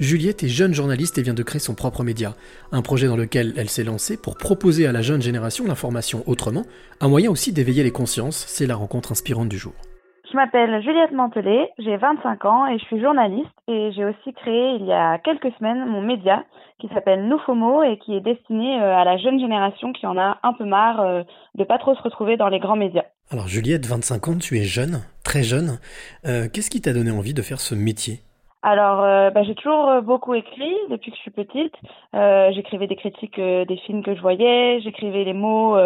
Juliette est jeune journaliste et vient de créer son propre média, un projet dans lequel elle s'est lancée pour proposer à la jeune génération l'information autrement, un moyen aussi d'éveiller les consciences, c'est la rencontre inspirante du jour. Je m'appelle Juliette Mantelet, j'ai 25 ans et je suis journaliste et j'ai aussi créé il y a quelques semaines mon média qui s'appelle Noufomo et qui est destiné euh, à la jeune génération qui en a un peu marre euh, de pas trop se retrouver dans les grands médias. Alors Juliette, 25 ans, tu es jeune, très jeune. Euh, qu'est-ce qui t'a donné envie de faire ce métier? Alors, euh, bah, j'ai toujours euh, beaucoup écrit depuis que je suis petite. Euh, j'écrivais des critiques des films que je voyais, j'écrivais les mots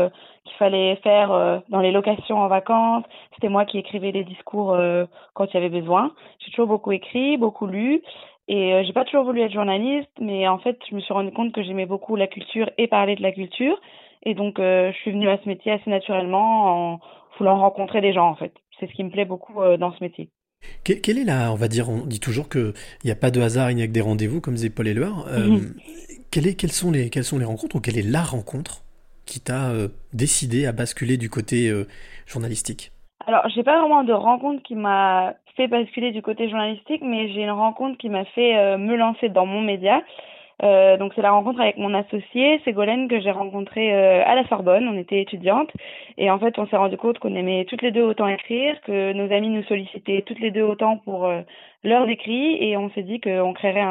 qu'il fallait faire dans les locations en vacances. C'était moi qui écrivais les discours quand il y avait besoin. J'ai toujours beaucoup écrit, beaucoup lu. Et j'ai pas toujours voulu être journaliste, mais en fait, je me suis rendu compte que j'aimais beaucoup la culture et parler de la culture. Et donc, je suis venue à ce métier assez naturellement en voulant rencontrer des gens, en fait. C'est ce qui me plaît beaucoup dans ce métier. Quelle est la, on va dire, on dit toujours qu'il n'y a pas de hasard, il n'y a que des rendez-vous, comme disait Paul Éluard. Euh, mhm. quelles, sont les, quelles sont les rencontres ou quelle est la rencontre qui t'a euh, décidé à basculer du côté euh, journalistique? Alors, j'ai pas vraiment de rencontre qui m'a fait basculer du côté journalistique, mais j'ai une rencontre qui m'a fait me lancer dans mon média. Euh, donc c'est la rencontre avec mon associé Ségolène que j'ai rencontré euh, à la Sorbonne. On était étudiantes et en fait on s'est rendu compte qu'on aimait toutes les deux autant écrire, que nos amis nous sollicitaient toutes les deux autant pour euh, leurs écrits et on s'est dit qu'on créerait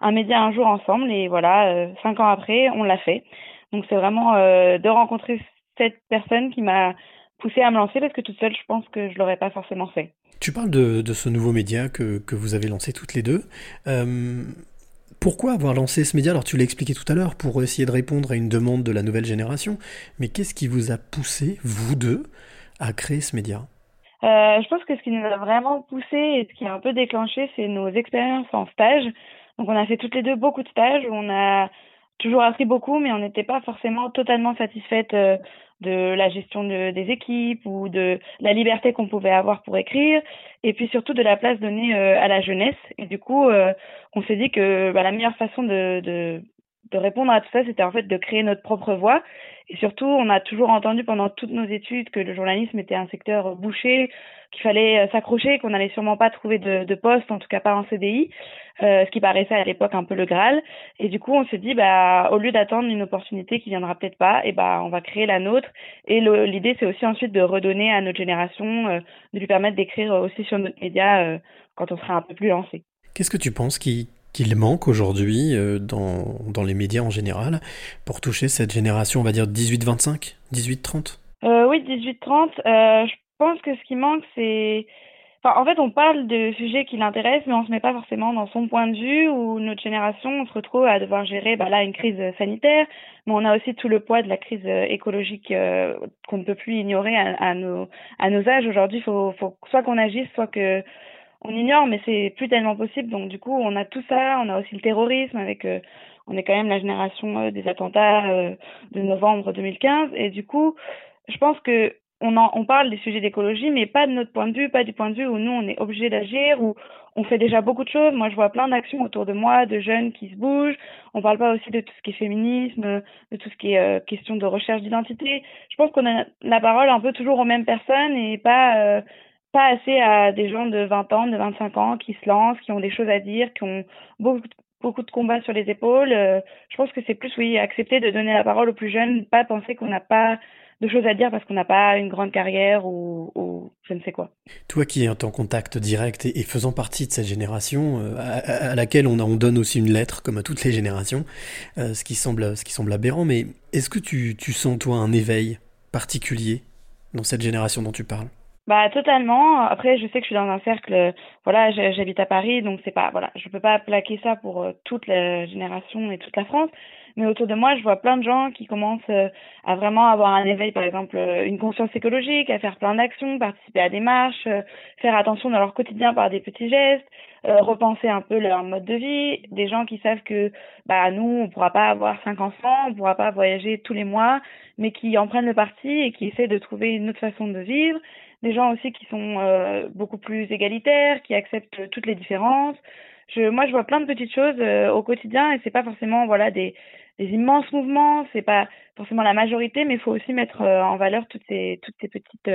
un, média un jour ensemble et voilà cinq ans après on l'a fait. Donc c'est vraiment de rencontrer cette personne qui m'a poussé à me lancer parce que toute seule je pense que je l'aurais pas forcément fait. Tu parles de, de ce nouveau média que, que vous avez lancé toutes les deux. Pourquoi avoir lancé ce média? Alors tu l'as expliqué tout à l'heure, pour essayer de répondre à une demande de la nouvelle génération, mais qu'est-ce qui vous a poussé, vous deux, à créer ce média? Euh, Je pense que ce qui nous a vraiment poussé et ce qui a un peu déclenché, c'est nos expériences en stage. Donc on a fait toutes les deux beaucoup de stages, on a toujours appris beaucoup, mais on n'était pas forcément totalement satisfaite euh, de la gestion de, des équipes ou de la liberté qu'on pouvait avoir pour écrire, et puis surtout de la place donnée euh, à la jeunesse. Et du coup, euh, on s'est dit que bah, la meilleure façon de, de, de répondre à tout ça, c'était en fait de créer notre propre voix. Et surtout, on a toujours entendu pendant toutes nos études que le journalisme était un secteur bouché, qu'il fallait euh, s'accrocher, qu'on n'allait sûrement pas trouver de, poste, en tout cas pas en CDI, euh, ce qui paraissait à l'époque un peu le Graal. Et du coup, on s'est dit, bah, au lieu d'attendre une opportunité qui viendra peut-être pas, et bah, on va créer la nôtre. Et l'idée, c'est aussi ensuite de redonner à notre génération, euh, de lui permettre d'écrire aussi sur notre média quand on sera un peu plus lancé. Qu'est-ce que tu penses qui, qu'il manque aujourd'hui euh, dans, dans, les médias en général pour toucher cette génération, on va dire 18-25, 18-30 euh, Oui, 18-30. Euh, je pense que ce qui manque, c'est... En fait, on parle de sujets qui l'intéressent, mais on se met pas forcément dans son point de vue, où notre génération, on se retrouve à devoir gérer bah, là une crise sanitaire, mais on a aussi tout le poids de la crise écologique qu'on ne peut plus ignorer à, à, nos, à nos âges. Aujourd'hui, il faut, faut soit qu'on agisse, soit que on ignore, mais c'est plus tellement possible. Donc du coup, on a tout ça. On a aussi le terrorisme avec. Euh, on est quand même la génération euh, des attentats euh, de novembre 2015. Et du coup, je pense que on, en, on parle des sujets d'écologie, mais pas de notre point de vue, pas du point de vue où nous on est obligé d'agir, où on fait déjà beaucoup de choses. Moi, je vois plein d'actions autour de moi, de jeunes qui se bougent. On parle pas aussi de tout ce qui est féminisme, de tout ce qui est question de recherche d'identité. Je pense qu'on a la parole un peu toujours aux mêmes personnes et pas pas assez à des gens de 20 ans, de 25 ans qui se lancent, qui ont des choses à dire, qui ont beaucoup, de combats sur les épaules. Euh, je pense que c'est plus, oui, accepter de donner la parole aux plus jeunes, pas penser qu'on n'a pas de choses à dire parce qu'on n'a pas une grande carrière ou, je ne sais quoi. Toi qui es en contact direct et, faisant partie de cette génération euh, à, laquelle on, on, donne aussi une lettre comme à toutes les générations, euh, ce, qui semble, ce qui semble aberrant, mais est-ce que tu sens toi un éveil particulier dans cette génération dont tu parles? Bah totalement. Après, je sais que je suis dans un cercle. Voilà, j'habite à Paris, donc c'est pas voilà, je peux pas plaquer ça pour euh, toute la génération et toute la France. Mais autour de moi, je vois plein de gens qui commencent euh, à vraiment avoir un éveil, par exemple, euh, une conscience écologique, à faire plein d'actions, participer à des marches, faire attention dans leur quotidien par des petits gestes, repenser un peu leur mode de vie. Des gens qui savent que bah nous, on pourra pas avoir cinq enfants, on pourra pas voyager tous les mois, mais qui en prennent le parti et qui essaient de trouver une autre façon de vivre des gens aussi qui sont euh, beaucoup plus égalitaires, qui acceptent toutes les différences. Je, moi, je vois plein de petites choses euh, au quotidien et c'est pas forcément voilà des, des immenses mouvements, c'est pas forcément la majorité, mais il faut aussi mettre euh, en valeur toutes ces toutes ces petites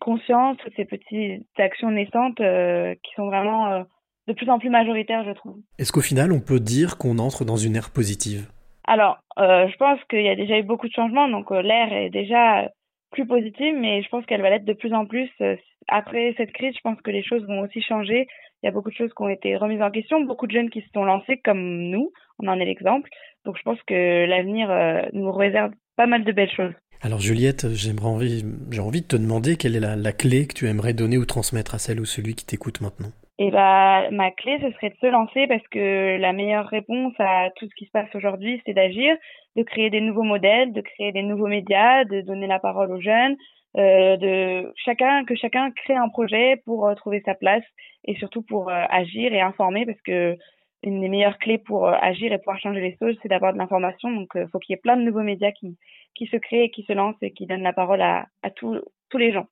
consciences, toutes ces petites actions naissantes qui sont vraiment de plus en plus majoritaire, je trouve. Est-ce qu'au final, on peut dire qu'on entre dans une ère positive? Alors, euh, je pense qu'il y a déjà eu beaucoup de changements, donc euh, l'ère est déjà plus positive, mais je pense qu'elle va l'être de plus en plus. Euh, après cette crise, je pense que les choses vont aussi changer. Il y a beaucoup de choses qui ont été remises en question, beaucoup de jeunes qui se sont lancés comme nous, on en est l'exemple. Donc je pense que l'avenir nous réserve pas mal de belles choses. Alors Juliette, j'aimerais j'ai envie de te demander quelle est la clé que tu aimerais donner ou transmettre à celle ou celui qui t'écoute maintenant. Et bah, ma clé, ce serait de se lancer parce que la meilleure réponse à tout ce qui se passe aujourd'hui, c'est d'agir, de créer des nouveaux modèles, de créer des nouveaux médias, de donner la parole aux jeunes, euh, de chacun que chacun crée un projet pour euh, trouver sa place et surtout pour euh, agir et informer parce que une des meilleures clés pour euh, agir et pouvoir changer les choses, c'est d'avoir de l'information. Donc, il faut qu'il y ait plein de nouveaux médias qui qui se créent et qui se lancent et qui donnent la parole à à tous tous les gens.